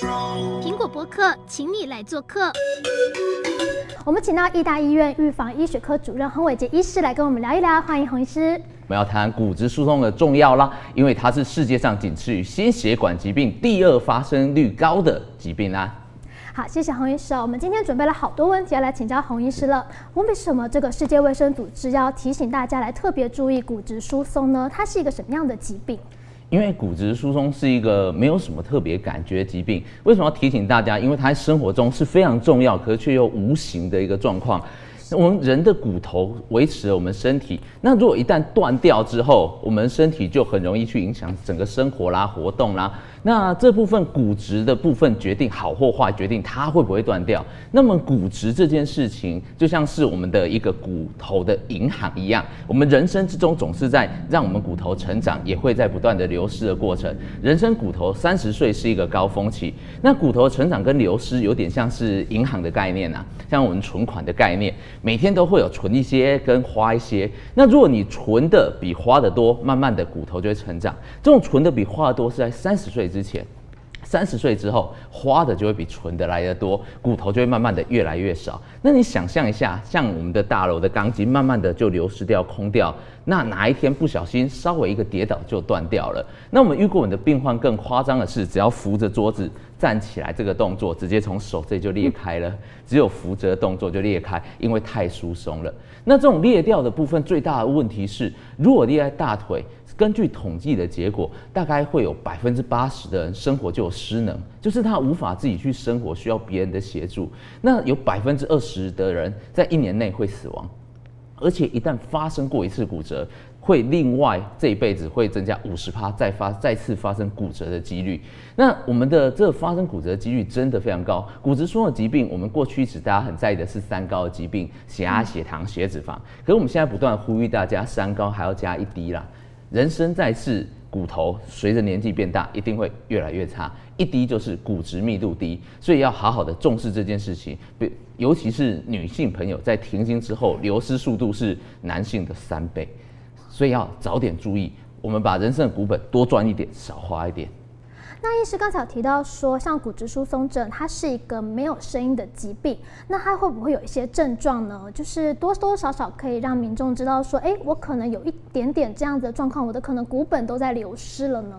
苹果博客，请你来做客。我们请到义大医院预防医学科主任洪伟杰医师来跟我们聊一聊，欢迎洪医师。我们要谈骨质疏松的重要啦，因为它是世界上仅次于心血管疾病第二发生率高的疾病啊。好，谢谢洪医师。我们今天准备了好多问题要来请教洪医师了。为什么这个世界卫生组织要提醒大家来特别注意骨质疏松呢？它是一个什么样的疾病？因为骨质疏松是一个没有什么特别感觉疾病，为什么要提醒大家？因为它在生活中是非常重要，可是却又无形的一个状况。我们人的骨头维持了我们身体，那如果一旦断掉之后，我们身体就很容易去影响整个生活啦、活动啦。那这部分骨质的部分决定好或坏，决定它会不会断掉。那么骨质这件事情就像是我们的一个骨头的银行一样，我们人生之中总是在让我们骨头成长，也会在不断的流失的过程。人生骨头三十岁是一个高峰期，那骨头成长跟流失有点像是银行的概念啊，像我们存款的概念，每天都会有存一些跟花一些。那如果你存的比花的多，慢慢的骨头就会成长。这种存的比花的多是在三十岁之前，三十岁之后，花的就会比存的来得多，骨头就会慢慢的越来越少。那你想象一下，像我们的大楼的钢筋，慢慢的就流失掉、空掉。那哪一天不小心稍微一个跌倒就断掉了？那我们遇过我们的病患更夸张的是，只要扶着桌子站起来，这个动作直接从手这就裂开了。只有扶着动作就裂开，因为太疏松了。那这种裂掉的部分最大的问题是，如果裂在大腿。根据统计的结果，大概会有百分之八十的人生活就有失能，就是他无法自己去生活，需要别人的协助。那有百分之二十的人在一年内会死亡，而且一旦发生过一次骨折，会另外这一辈子会增加五十趴再发再次发生骨折的几率。那我们的这个发生骨折几率真的非常高。骨质疏松的疾病，我们过去一直大家很在意的是三高的疾病：血压、血糖、血脂肪。可是我们现在不断呼吁大家，三高还要加一低啦。人生在世，骨头随着年纪变大，一定会越来越差。一低就是骨质密度低，所以要好好的重视这件事情。尤其是女性朋友在停经之后，流失速度是男性的三倍，所以要早点注意。我们把人生的股本多赚一点，少花一点。那医师刚才有提到说，像骨质疏松症，它是一个没有声音的疾病，那它会不会有一些症状呢？就是多多少少可以让民众知道说，哎，我可能有一点点这样子的状况，我的可能骨本都在流失了呢？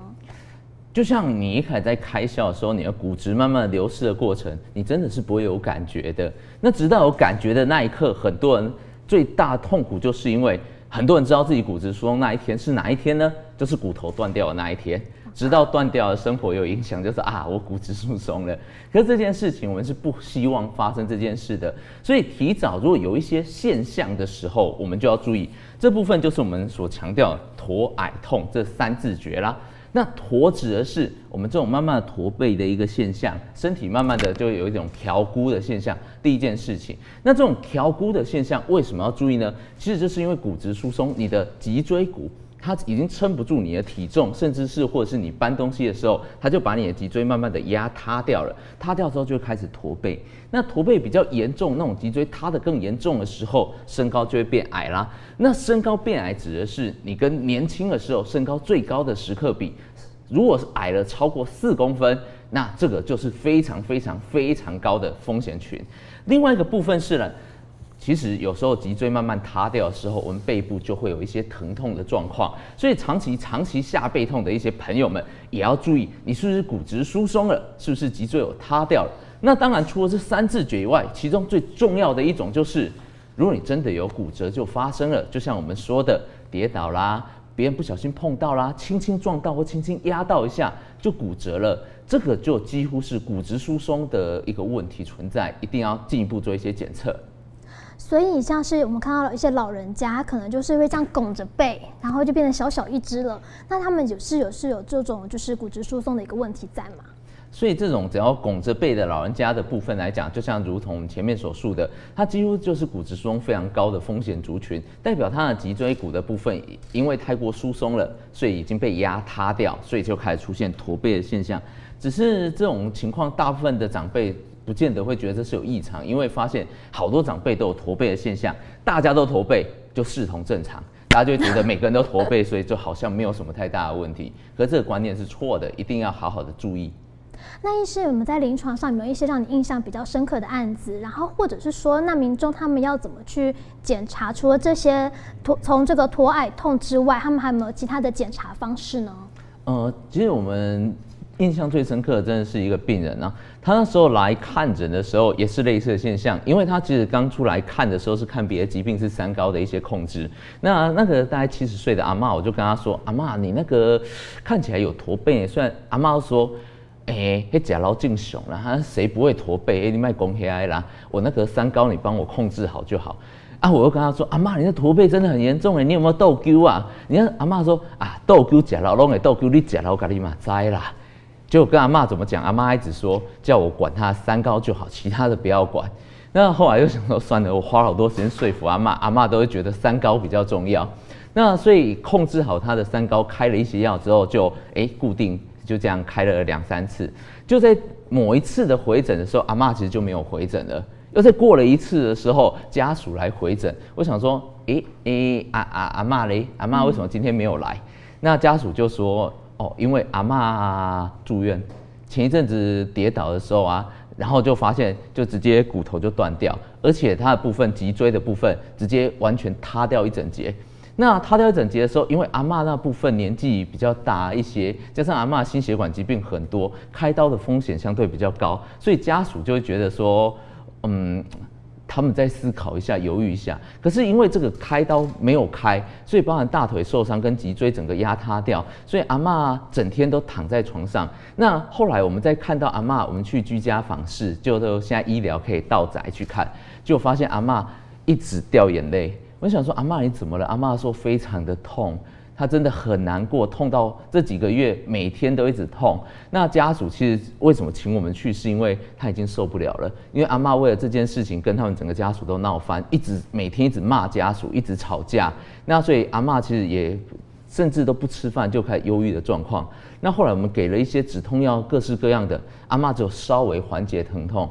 就像你一开始在开窍的时候，你的骨质慢慢流失的过程，你真的是不会有感觉的。那直到有感觉的那一刻，很多人最大痛苦就是因为很多人知道自己骨质疏松那一天是哪一天呢？就是骨头断掉的那一天。直到断掉的生活有影响，就是啊，我骨质疏松了。可是这件事情，我们是不希望发生这件事的。所以提早如果有一些现象的时候，我们就要注意。这部分就是我们所强调的驼矮痛这三字诀啦。那驼指的是我们这种慢慢的驼背的一个现象，身体慢慢的就有一种调估的现象。第一件事情，那这种调估的现象为什么要注意呢？其实这是因为骨质疏松，你的脊椎骨。它已经撑不住你的体重，甚至是或者是你搬东西的时候，它就把你的脊椎慢慢的压塌掉了。塌掉之后就开始驼背。那驼背比较严重，那种脊椎塌得更严重的时候，身高就会变矮啦。那身高变矮指的是你跟年轻的时候身高最高的时刻比，如果是矮了超过四公分，那这个就是非常非常非常高的风险群。另外一个部分是呢。其实有时候脊椎慢慢塌掉的时候，我们背部就会有一些疼痛的状况。所以长期长期下背痛的一些朋友们也要注意，你是不是骨质疏松了？是不是脊椎有塌掉了？那当然，除了这三字诀以外，其中最重要的一种就是，如果你真的有骨折就发生了，就像我们说的跌倒啦，别人不小心碰到啦，轻轻撞到或轻轻压到一下就骨折了，这个就几乎是骨质疏松的一个问题存在，一定要进一步做一些检测。所以你像是我们看到了一些老人家，可能就是会这样拱着背，然后就变成小小一只了。那他们有是有是有这种就是骨质疏松的一个问题在吗？所以这种只要拱着背的老人家的部分来讲，就像如同前面所述的，他几乎就是骨质疏松非常高的风险族群，代表他的脊椎骨的部分因为太过疏松了，所以已经被压塌掉，所以就开始出现驼背的现象。只是这种情况，大部分的长辈。不见得会觉得这是有异常，因为发现好多长辈都有驼背的现象，大家都驼背就视同正常，大家就会觉得每个人都驼背，所以就好像没有什么太大的问题。可是这个观念是错的，一定要好好的注意。那医师，我们在临床上有没有一些让你印象比较深刻的案子？然后或者是说，那民众他们要怎么去检查？除了这些脱从这个脱矮痛之外，他们还有没有其他的检查方式呢？呃，其实我们印象最深刻的真的是一个病人啊，他那时候来看诊的时候也是类似的现象，因为他其实刚出来看的时候是看别的疾病，是三高的一些控制。那那个大概七十岁的阿嬷，我就跟他说：“阿嬷，你那个看起来有驼背。”虽然阿嬷说：“哎、欸，嘿，假劳进雄了，他谁不会驼背？哎、你卖公开啦，我那个三高你帮我控制好就好。”啊！我又跟他说：“阿妈，你的驼背真的很严重哎，你有没有豆鸠啊？”你看阿妈说：“啊，豆鸠假老拢的豆鸠，你假老咖你嘛栽啦。”就跟阿妈怎么讲？阿妈一直说叫我管他三高就好，其他的不要管。那后来又想说算了，我花好多时间说服阿妈，阿妈都会觉得三高比较重要。那所以控制好他的三高，开了一些药之后就，就、欸、哎固定就这样开了两三次。就在某一次的回诊的时候，阿妈其实就没有回诊了。又在过了一次的时候，家属来回诊，我想说，诶诶，阿阿阿妈嘞，阿妈为什么今天没有来？那家属就说，哦，因为阿嬷住院，前一阵子跌倒的时候啊，然后就发现就直接骨头就断掉，而且他的部分脊椎的部分直接完全塌掉一整节。那塌掉一整节的时候，因为阿嬷那部分年纪比较大一些，加上阿嬷心血管疾病很多，开刀的风险相对比较高，所以家属就会觉得说。嗯，他们再思考一下，犹豫一下。可是因为这个开刀没有开，所以包含大腿受伤跟脊椎整个压塌掉，所以阿嬷整天都躺在床上。那后来我们再看到阿嬷，我们去居家访视，就都现在医疗可以到宅去看，就发现阿嬷一直掉眼泪。我想说，阿嬷你怎么了？阿嬷说非常的痛。他真的很难过，痛到这几个月每天都一直痛。那家属其实为什么请我们去，是因为他已经受不了了。因为阿嬷为了这件事情跟他们整个家属都闹翻，一直每天一直骂家属，一直吵架。那所以阿嬷其实也甚至都不吃饭，就开始忧郁的状况。那后来我们给了一些止痛药，各式各样的，阿嬷就稍微缓解疼痛。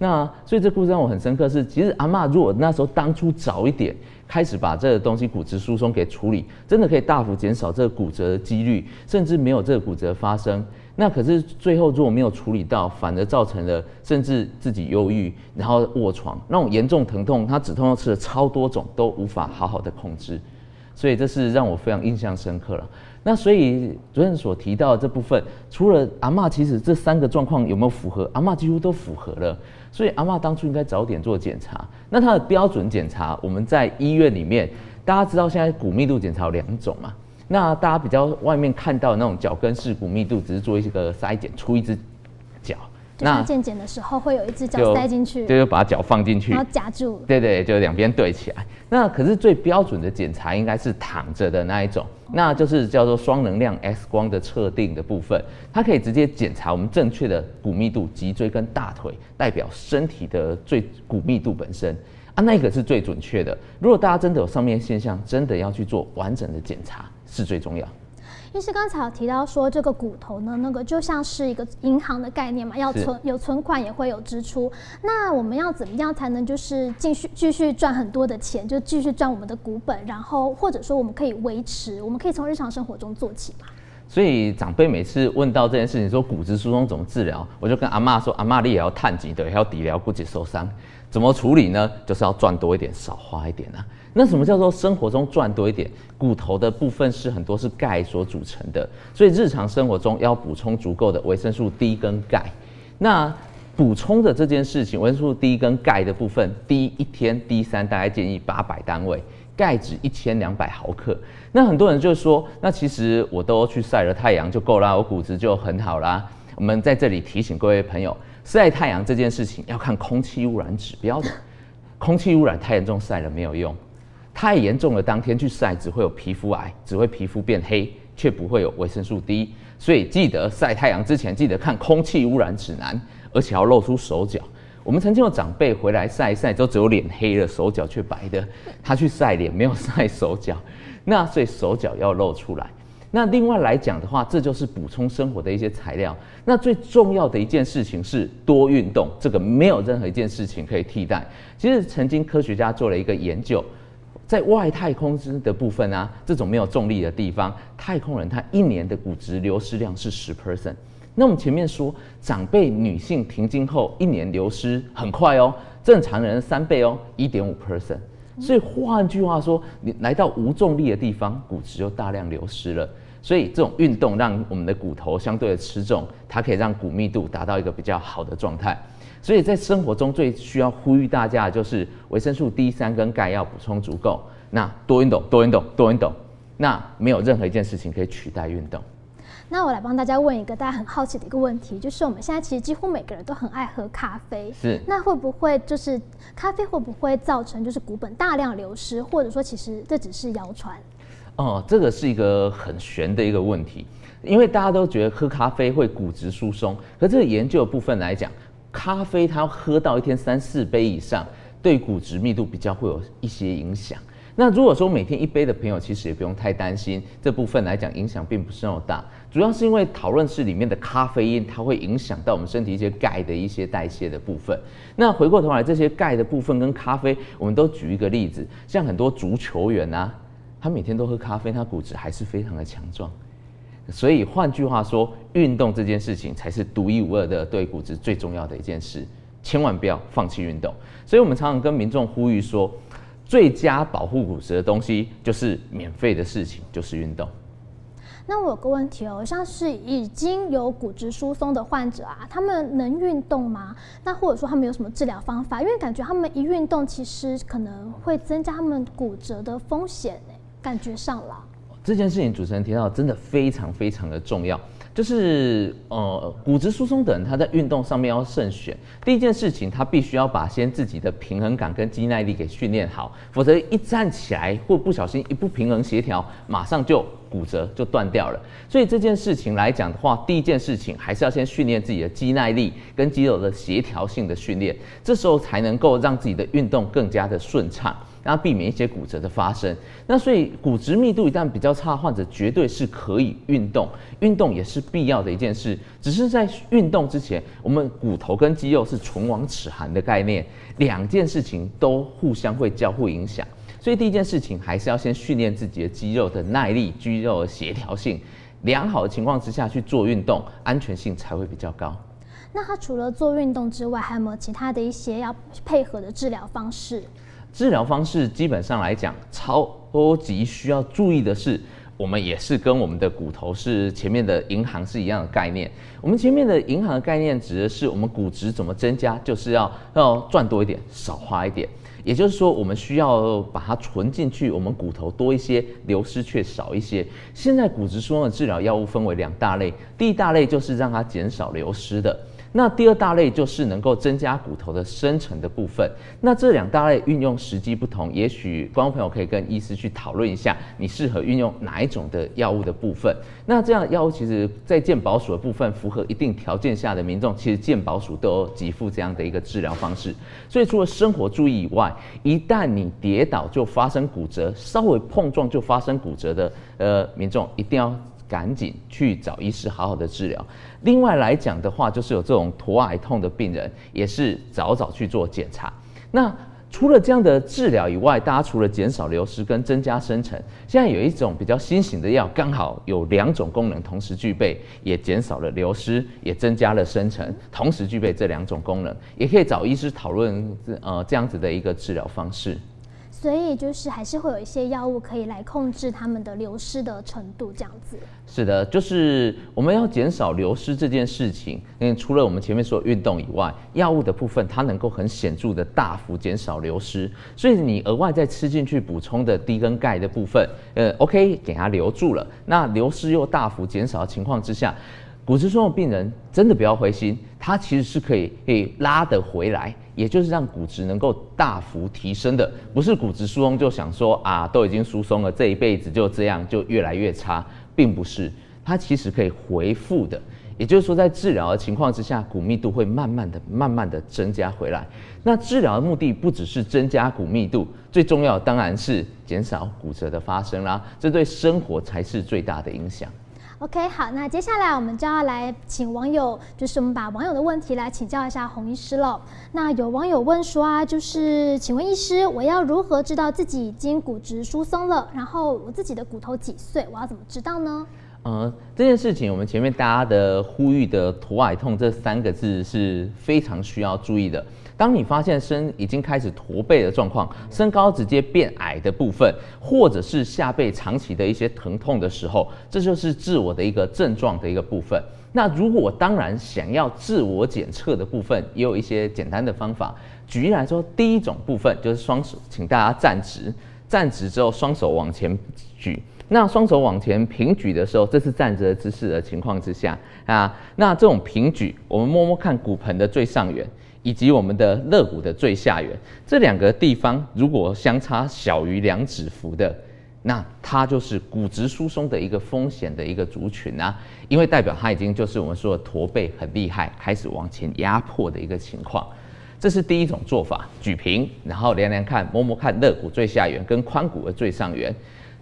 那所以这故事让我很深刻是，其实阿嬷如果那时候当初早一点。开始把这个东西骨质疏松给处理，真的可以大幅减少这个骨折的几率，甚至没有这个骨折发生。那可是最后如果没有处理到，反而造成了甚至自己忧郁，然后卧床那种严重疼痛，他止痛药吃了超多种都无法好好的控制，所以这是让我非常印象深刻了。那所以主任所提到的这部分，除了阿嬷，其实这三个状况有没有符合？阿嬷几乎都符合了。所以阿嬷当初应该早点做检查。那它的标准检查，我们在医院里面，大家知道现在骨密度检查有两种嘛？那大家比较外面看到那种脚跟式骨密度，只是做一个筛检，出一只。那健检的时候会有一只脚塞进去，就，就把脚放进去，然后夹住。对对，就两边对起来。那可是最标准的检查应该是躺着的那一种，那就是叫做双能量 X 光的测定的部分，它可以直接检查我们正确的骨密度，脊椎跟大腿代表身体的最骨密度本身啊，那个是最准确的。如果大家真的有上面现象，真的要去做完整的检查是最重要。医师刚才有提到说，这个骨头呢，那个就像是一个银行的概念嘛，要存有存款也会有支出。那我们要怎么样才能就是继续继续赚很多的钱，就继续赚我们的股本，然后或者说我们可以维持，我们可以从日常生活中做起嘛？所以长辈每次问到这件事情，说骨质疏松怎么治疗，我就跟阿妈说，阿妈你也要探几对，还要底疗骨质受伤，怎么处理呢？就是要赚多一点，少花一点啊。那什么叫做生活中赚多一点？骨头的部分是很多是钙所组成的，所以日常生活中要补充足够的维生素 D 跟钙。那补充的这件事情，维生素 D 跟钙的部分，D 一天 D 三大概建议八百单位，钙质一千两百毫克。那很多人就说，那其实我都去晒了太阳就够啦，我骨质就很好啦。我们在这里提醒各位朋友，晒太阳这件事情要看空气污染指标的，空气污染太严重，晒了没有用。太严重了，当天去晒只会有皮肤癌，只会皮肤变黑，却不会有维生素 D。所以记得晒太阳之前，记得看空气污染指南，而且要露出手脚。我们曾经有长辈回来晒一晒，都只有脸黑了，手脚却白的。他去晒脸，没有晒手脚，那所以手脚要露出来。那另外来讲的话，这就是补充生活的一些材料。那最重要的一件事情是多运动，这个没有任何一件事情可以替代。其实曾经科学家做了一个研究。在外太空之的部分啊，这种没有重力的地方，太空人他一年的骨质流失量是十 percent。那我们前面说，长辈女性停经后一年流失很快哦，正常人三倍哦，一点五 percent。所以换句话说，你来到无重力的地方，骨质就大量流失了。所以这种运动让我们的骨头相对的吃重，它可以让骨密度达到一个比较好的状态。所以在生活中最需要呼吁大家的就是维生素 D 三跟钙要补充足够。那多运动，多运动，多运动。那没有任何一件事情可以取代运动。那我来帮大家问一个大家很好奇的一个问题，就是我们现在其实几乎每个人都很爱喝咖啡，是。那会不会就是咖啡会不会造成就是骨本大量流失，或者说其实这只是谣传？哦，这个是一个很悬的一个问题，因为大家都觉得喝咖啡会骨质疏松，可这个研究的部分来讲，咖啡它要喝到一天三四杯以上，对骨质密度比较会有一些影响。那如果说每天一杯的朋友，其实也不用太担心，这部分来讲影响并不是那么大，主要是因为讨论室里面的咖啡因，它会影响到我们身体一些钙的一些代谢的部分。那回过头来，这些钙的部分跟咖啡，我们都举一个例子，像很多足球员啊。他每天都喝咖啡，他骨质还是非常的强壮。所以换句话说，运动这件事情才是独一无二的对骨质最重要的一件事，千万不要放弃运动。所以我们常常跟民众呼吁说，最佳保护骨质的东西就是免费的事情，就是运动。那我有个问题哦，像是已经有骨质疏松的患者啊，他们能运动吗？那或者说他们有什么治疗方法？因为感觉他们一运动，其实可能会增加他们骨折的风险。感觉上了这件事情，主持人提到真的非常非常的重要，就是呃骨质疏松的人，他在运动上面要慎选。第一件事情，他必须要把先自己的平衡感跟肌耐力给训练好，否则一站起来或不小心一不平衡协调，马上就骨折就断掉了。所以这件事情来讲的话，第一件事情还是要先训练自己的肌耐力跟肌肉的协调性的训练，这时候才能够让自己的运动更加的顺畅。让避免一些骨折的发生。那所以骨质密度一旦比较差，患者绝对是可以运动，运动也是必要的一件事。只是在运动之前，我们骨头跟肌肉是唇亡齿寒的概念，两件事情都互相会交互影响。所以第一件事情还是要先训练自己的肌肉的耐力、肌肉的协调性，良好的情况之下去做运动，安全性才会比较高。那他除了做运动之外，还有没有其他的一些要配合的治疗方式？治疗方式基本上来讲，超级需要注意的是，我们也是跟我们的骨头是前面的银行是一样的概念。我们前面的银行的概念指的是我们骨质怎么增加，就是要要赚多一点，少花一点。也就是说，我们需要把它存进去，我们骨头多一些，流失却少一些。现在骨质疏松的治疗药物分为两大类，第一大类就是让它减少流失的。那第二大类就是能够增加骨头的生成的部分。那这两大类运用时机不同，也许观众朋友可以跟医师去讨论一下，你适合运用哪一种的药物的部分。那这样药物其实，在健保署的部分，符合一定条件下的民众，其实健保署都有给付这样的一个治疗方式。所以除了生活注意以外，一旦你跌倒就发生骨折，稍微碰撞就发生骨折的呃民众，一定要。赶紧去找医师好好的治疗。另外来讲的话，就是有这种驼癌痛的病人，也是早早去做检查。那除了这样的治疗以外，大家除了减少流失跟增加生成，现在有一种比较新型的药，刚好有两种功能同时具备，也减少了流失，也增加了生成，同时具备这两种功能，也可以找医师讨论呃这样子的一个治疗方式。所以就是还是会有一些药物可以来控制它们的流失的程度，这样子。是的，就是我们要减少流失这件事情，嗯，除了我们前面说运动以外，药物的部分它能够很显著的大幅减少流失，所以你额外再吃进去补充的低跟钙的部分，呃，OK，给它留住了，那流失又大幅减少的情况之下。骨质疏松的病人真的不要灰心，它其实是可以可以拉得回来，也就是让骨质能够大幅提升的，不是骨质疏松就想说啊都已经疏松了，这一辈子就这样就越来越差，并不是，它其实可以恢复的，也就是说在治疗的情况之下，骨密度会慢慢的、慢慢的增加回来。那治疗的目的不只是增加骨密度，最重要当然是减少骨折的发生啦，这对生活才是最大的影响。OK，好，那接下来我们就要来请网友，就是我们把网友的问题来请教一下洪医师了。那有网友问说啊，就是请问医师，我要如何知道自己已经骨质疏松了？然后我自己的骨头几岁？我要怎么知道呢？呃，这件事情我们前面大家的呼吁的“驼矮痛”这三个字是非常需要注意的。当你发现身已经开始驼背的状况，身高直接变矮的部分，或者是下背长期的一些疼痛的时候，这就是自我的一个症状的一个部分。那如果当然想要自我检测的部分，也有一些简单的方法。举例来说，第一种部分就是双手，请大家站直，站直之后双手往前举。那双手往前平举的时候，这是站着姿势的情况之下啊，那这种平举，我们摸摸看骨盆的最上缘。以及我们的肋骨的最下缘这两个地方，如果相差小于两指幅的，那它就是骨质疏松的一个风险的一个族群啊，因为代表它已经就是我们说的驼背很厉害，开始往前压迫的一个情况。这是第一种做法，举平，然后量量看，摸摸看肋骨最下缘跟髋骨的最上缘。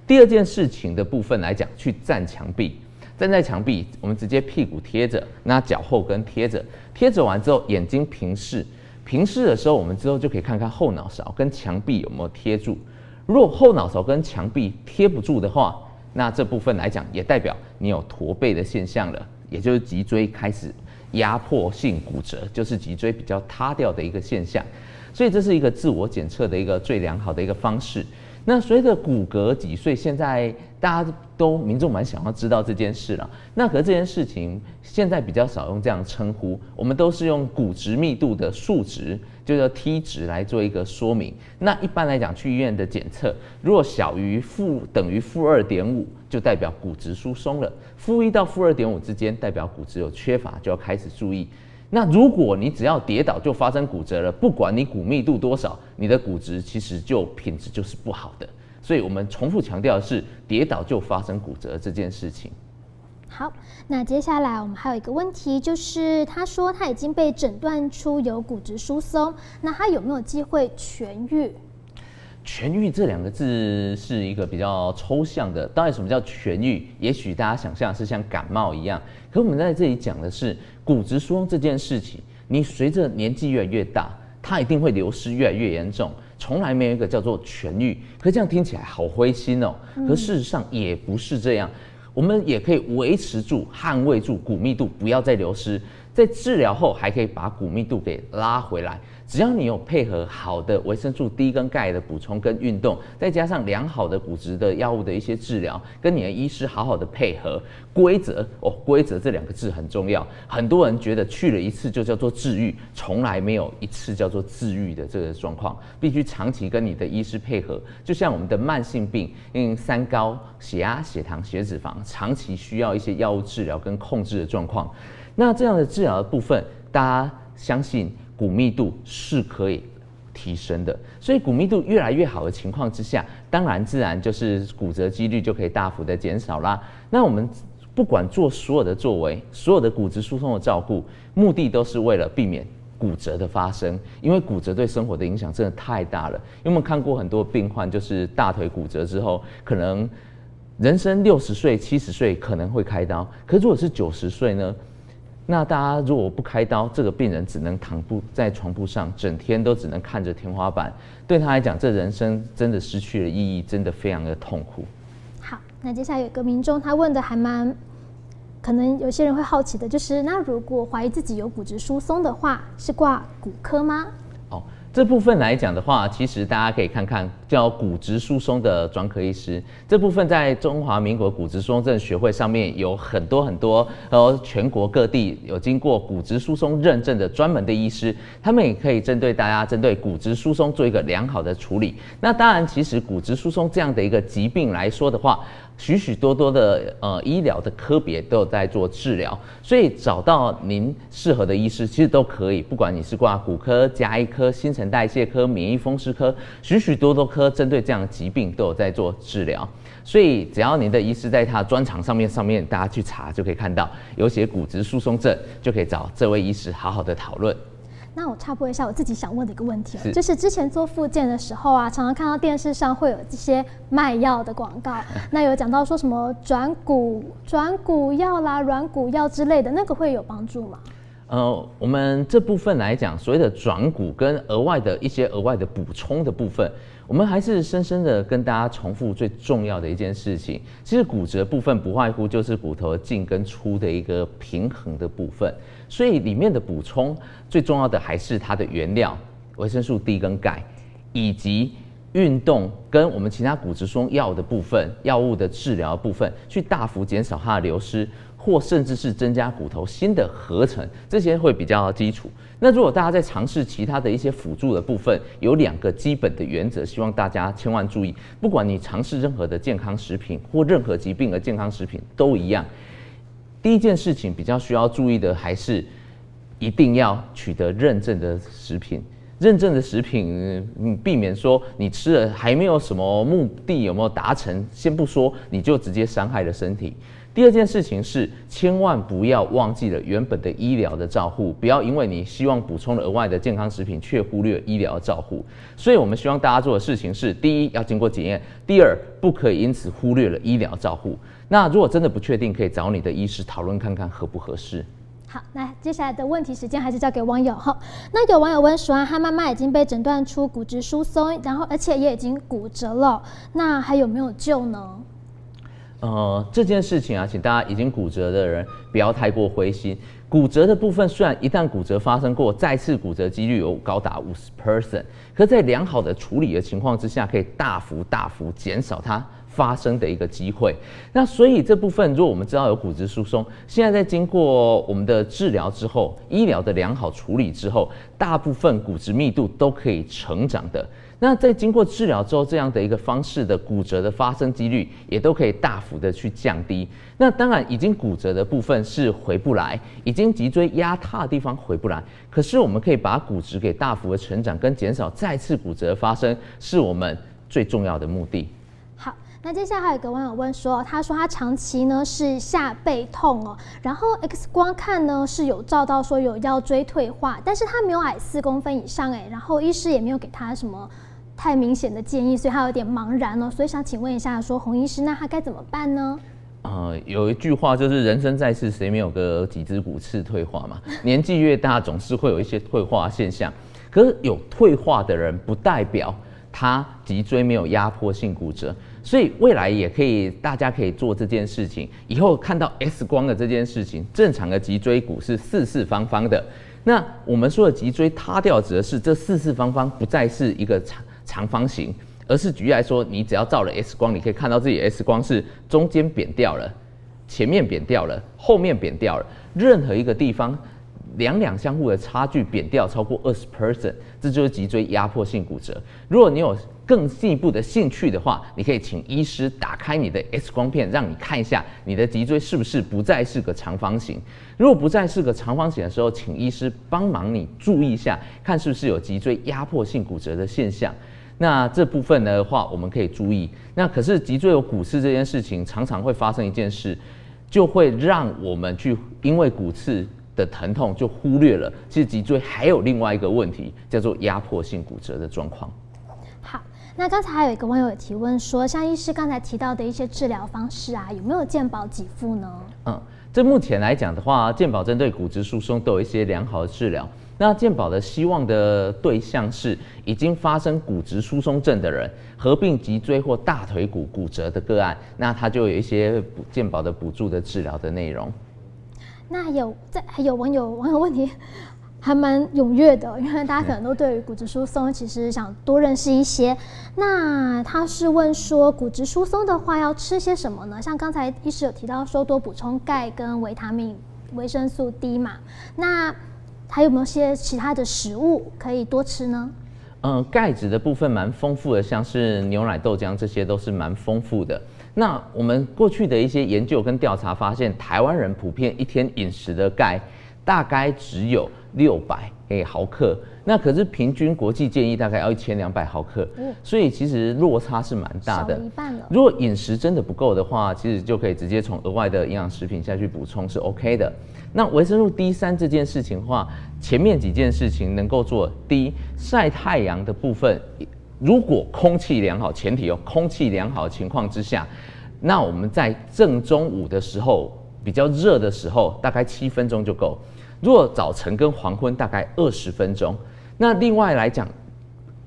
第二件事情的部分来讲，去站墙壁。站在墙壁，我们直接屁股贴着，那脚后跟贴着，贴着完之后，眼睛平视，平视的时候，我们之后就可以看看后脑勺跟墙壁有没有贴住。如果后脑勺跟墙壁贴不住的话，那这部分来讲也代表你有驼背的现象了，也就是脊椎开始压迫性骨折，就是脊椎比较塌掉的一个现象。所以这是一个自我检测的一个最良好的一个方式。那随着骨骼几岁，现在大家都民众蛮想要知道这件事了。那可这件事情现在比较少用这样称呼，我们都是用骨质密度的数值，就叫 T 值来做一个说明。那一般来讲，去医院的检测，如果小于负等于负二点五，就代表骨质疏松了；负一到负二点五之间，代表骨质有缺乏，就要开始注意。那如果你只要跌倒就发生骨折了，不管你骨密度多少，你的骨质其实就品质就是不好的。所以我们重复强调的是，跌倒就发生骨折这件事情。好，那接下来我们还有一个问题，就是他说他已经被诊断出有骨质疏松，那他有没有机会痊愈？痊愈这两个字是一个比较抽象的，到底什么叫痊愈？也许大家想象是像感冒一样，可我们在这里讲的是骨质疏松这件事情。你随着年纪越来越大，它一定会流失越来越严重，从来没有一个叫做痊愈。可这样听起来好灰心哦，可事实上也不是这样，我们也可以维持住、捍卫住骨密度，不要再流失。在治疗后，还可以把骨密度给拉回来。只要你有配合好的维生素 D 跟钙的补充跟运动，再加上良好的骨质的药物的一些治疗，跟你的医师好好的配合，规则哦，规则这两个字很重要。很多人觉得去了一次就叫做治愈，从来没有一次叫做治愈的这个状况，必须长期跟你的医师配合。就像我们的慢性病，因为三高、血压、血糖、血脂肪，长期需要一些药物治疗跟控制的状况。那这样的治疗的部分，大家相信。骨密度是可以提升的，所以骨密度越来越好的情况之下，当然自然就是骨折几率就可以大幅的减少啦。那我们不管做所有的作为，所有的骨质疏松的照顾，目的都是为了避免骨折的发生，因为骨折对生活的影响真的太大了。因为我们看过很多病患，就是大腿骨折之后，可能人生六十岁、七十岁可能会开刀，可如果是九十岁呢？那大家如果不开刀，这个病人只能躺布在床铺上，整天都只能看着天花板，对他来讲，这人生真的失去了意义，真的非常的痛苦。好，那接下来有个民众他问的还蛮，可能有些人会好奇的，就是那如果怀疑自己有骨质疏松的话，是挂骨科吗？这部分来讲的话，其实大家可以看看叫骨质疏松的专科医师。这部分在中华民国骨质疏松症学会上面有很多很多，呃，全国各地有经过骨质疏松认证的专门的医师，他们也可以针对大家针对骨质疏松做一个良好的处理。那当然，其实骨质疏松这样的一个疾病来说的话，许许多多的呃医疗的科别都有在做治疗，所以找到您适合的医师其实都可以，不管你是挂骨科、加医科、新陈代谢科、免疫风湿科，许许多多科针对这样的疾病都有在做治疗。所以只要您的医师在他的专长上面上面，大家去查就可以看到有写骨质疏松症，就可以找这位医师好好的讨论。那我插播一下我自己想问的一个问题，就是之前做复健的时候啊，常常看到电视上会有这些卖药的广告，那有讲到说什么转骨转骨药啦、软骨药之类的，那个会有帮助吗？呃，我们这部分来讲，所谓的转骨跟额外的一些额外的补充的部分，我们还是深深的跟大家重复最重要的一件事情。其实骨折部分不外乎就是骨头进跟出的一个平衡的部分，所以里面的补充最重要的还是它的原料，维生素 D 跟钙，以及。运动跟我们其他骨质疏松药的部分、药物的治疗部分，去大幅减少它的流失，或甚至是增加骨头新的合成，这些会比较基础。那如果大家在尝试其他的一些辅助的部分，有两个基本的原则，希望大家千万注意。不管你尝试任何的健康食品或任何疾病的健康食品都一样。第一件事情比较需要注意的，还是一定要取得认证的食品。认证的食品，嗯，避免说你吃了还没有什么目的有没有达成，先不说，你就直接伤害了身体。第二件事情是，千万不要忘记了原本的医疗的照护，不要因为你希望补充额外的健康食品，却忽略医疗照护。所以我们希望大家做的事情是：第一，要经过检验；第二，不可以因此忽略了医疗照护。那如果真的不确定，可以找你的医师讨论看看合不合适。好，那接下来的问题时间还是交给网友哈。那有网友问说啊，他妈妈已经被诊断出骨质疏松，然后而且也已经骨折了，那还有没有救呢？呃，这件事情啊，请大家已经骨折的人不要太过灰心。骨折的部分虽然一旦骨折发生过，再次骨折几率有高达五十 percent，可在良好的处理的情况之下，可以大幅大幅减少它。发生的一个机会，那所以这部分，如果我们知道有骨质疏松，现在在经过我们的治疗之后，医疗的良好处理之后，大部分骨质密度都可以成长的。那在经过治疗之后，这样的一个方式的骨折的发生几率也都可以大幅的去降低。那当然，已经骨折的部分是回不来，已经脊椎压塌的地方回不来。可是我们可以把骨质给大幅的成长，跟减少再次骨折的发生，是我们最重要的目的。那接下来还有一个网友问说，他说他长期呢是下背痛哦，然后 X 光看呢是有照到说有腰椎退化，但是他没有矮四公分以上哎，然后医师也没有给他什么太明显的建议，所以他有点茫然哦，所以想请问一下说洪医师，那他该怎么办呢？呃，有一句话就是人生在世，谁没有个几只骨刺退化嘛？年纪越大，总是会有一些退化现象，可是有退化的人不代表他脊椎没有压迫性骨折。所以未来也可以，大家可以做这件事情。以后看到 X 光的这件事情，正常的脊椎骨是四四方方的。那我们说的脊椎塌掉，指的是这四四方方不再是一个长长方形，而是举例来说，你只要照了 X 光，你可以看到自己 X 光是中间扁掉了，前面扁掉了，后面扁掉了，任何一个地方。两两相互的差距扁掉超过二十 percent，这就是脊椎压迫性骨折。如果你有更进一步的兴趣的话，你可以请医师打开你的 X 光片，让你看一下你的脊椎是不是不再是个长方形。如果不再是个长方形的时候，请医师帮忙你注意一下，看是不是有脊椎压迫性骨折的现象。那这部分的话，我们可以注意。那可是脊椎有骨刺这件事情，常常会发生一件事，就会让我们去因为骨刺。的疼痛就忽略了，其实脊椎还有另外一个问题，叫做压迫性骨折的状况。好，那刚才还有一个网友有提问说，像医师刚才提到的一些治疗方式啊，有没有健保给付呢？嗯，这目前来讲的话，健保针对骨质疏松都有一些良好的治疗。那健保的希望的对象是已经发生骨质疏松症的人，合并脊椎或大腿骨骨折的个案，那他就有一些健保的补助的治疗的内容。那有在还有网友网友问题还蛮踊跃的，因为大家可能都对于骨质疏松其实想多认识一些。那他是问说，骨质疏松的话要吃些什么呢？像刚才医师有提到说多补充钙跟维他命、维生素 D 嘛。那还有没有些其他的食物可以多吃呢？嗯，钙质的部分蛮丰富的，像是牛奶、豆浆这些都是蛮丰富的。那我们过去的一些研究跟调查发现，台湾人普遍一天饮食的钙大概只有六百诶毫克，那可是平均国际建议大概要一千两百毫克，所以其实落差是蛮大的。一半了。如果饮食真的不够的话，其实就可以直接从额外的营养食品下去补充是 OK 的。那维生素 D 三这件事情的话，前面几件事情能够做，第一，晒太阳的部分。如果空气良好，前提哦，空气良好的情况之下，那我们在正中午的时候，比较热的时候，大概七分钟就够。如果早晨跟黄昏大概二十分钟。那另外来讲，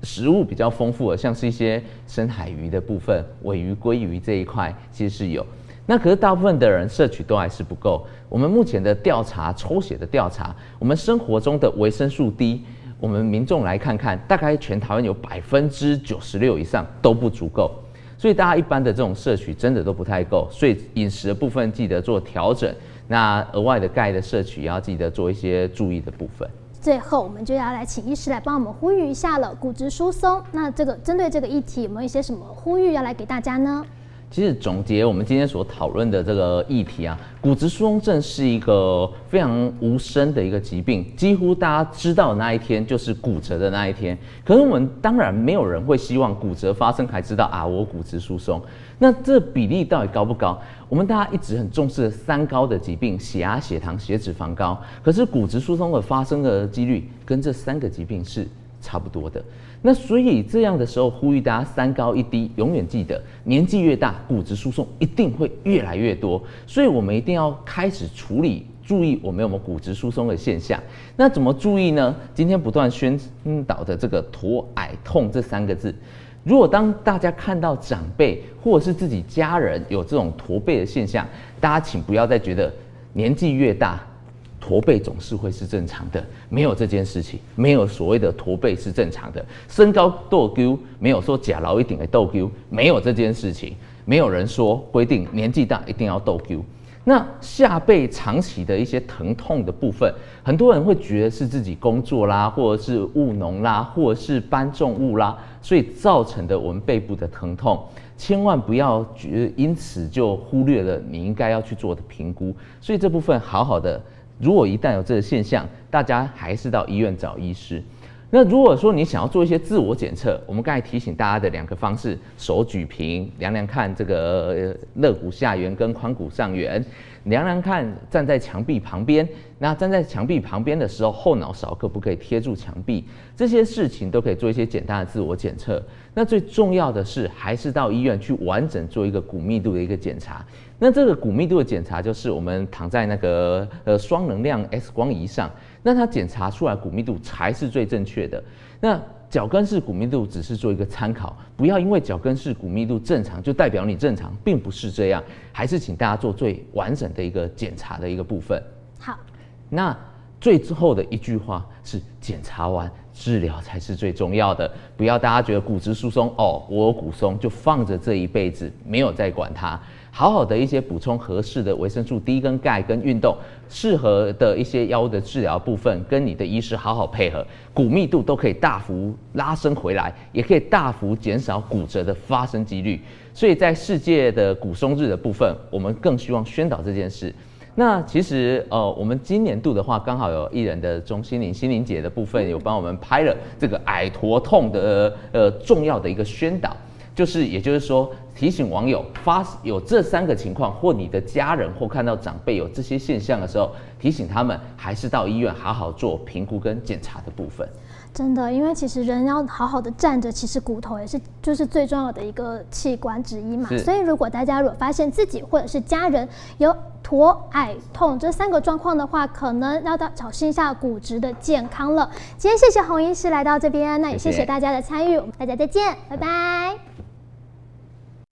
食物比较丰富的，像是一些深海鱼的部分，尾鱼、鲑鱼这一块其实是有。那可是大部分的人摄取都还是不够。我们目前的调查，抽血的调查，我们生活中的维生素 D，我们民众来看看，大概全台湾有百分之九十六以上都不足够。所以大家一般的这种摄取真的都不太够，所以饮食的部分记得做调整。那额外的钙的摄取也要记得做一些注意的部分。最后，我们就要来请医师来帮我们呼吁一下了。骨质疏松，那这个针对这个议题，有没有一些什么呼吁要来给大家呢？其实总结我们今天所讨论的这个议题啊，骨质疏松症是一个非常无声的一个疾病，几乎大家知道那一天就是骨折的那一天。可是我们当然没有人会希望骨折发生还知道啊，我骨质疏松。那这比例到底高不高？我们大家一直很重视三高的疾病，血压、血糖、血脂肪高，可是骨质疏松的发生的几率跟这三个疾病是差不多的。那所以这样的时候，呼吁大家三高一低，永远记得，年纪越大，骨质疏松一定会越来越多。所以我们一定要开始处理，注意我们有没有骨质疏松的现象。那怎么注意呢？今天不断宣导的这个驼矮痛这三个字，如果当大家看到长辈或者是自己家人有这种驼背的现象，大家请不要再觉得年纪越大。驼背总是会是正常的，没有这件事情，没有所谓的驼背是正常的。身高逗丢，没有说假老一点的逗丢，没有这件事情，没有人说规定年纪大一定要逗丢。那下背长期的一些疼痛的部分，很多人会觉得是自己工作啦，或者是务农啦，或者是搬重物啦，所以造成的我们背部的疼痛，千万不要觉因此就忽略了你应该要去做的评估。所以这部分好好的。如果一旦有这个现象，大家还是到医院找医师。那如果说你想要做一些自我检测，我们刚才提醒大家的两个方式：手举平，量量看这个肋骨下缘跟髋骨上缘，量量看站在墙壁旁边。那站在墙壁旁边的时候，后脑勺可不可以贴住墙壁？这些事情都可以做一些简单的自我检测。那最重要的是，还是到医院去完整做一个骨密度的一个检查。那这个骨密度的检查，就是我们躺在那个呃双能量 X 光仪上，那它检查出来骨密度才是最正确的。那脚跟式骨密度只是做一个参考，不要因为脚跟式骨密度正常就代表你正常，并不是这样。还是请大家做最完整的一个检查的一个部分。好，那最后的一句话是：检查完治疗才是最重要的。不要大家觉得骨质疏松哦，我有骨松就放着这一辈子没有再管它。好好的一些补充合适的维生素 D 跟钙跟运动，适合的一些药物的治疗部分，跟你的医师好好配合，骨密度都可以大幅拉升回来，也可以大幅减少骨折的发生几率。所以在世界的骨松日的部分，我们更希望宣导这件事。那其实呃，我们今年度的话，刚好有艺人的钟心凌心凌姐的部分有帮我们拍了这个矮驼痛的呃重要的一个宣导。就是，也就是说，提醒网友发有这三个情况，或你的家人或看到长辈有这些现象的时候，提醒他们还是到医院好好做评估跟检查的部分。真的，因为其实人要好好的站着，其实骨头也是就是最重要的一个器官之一嘛。所以如果大家如果发现自己或者是家人有驼矮痛这三个状况的话，可能要到小心一下骨质的健康了。今天谢谢洪医师来到这边，那也谢谢大家的参与。我们大家再见，拜拜。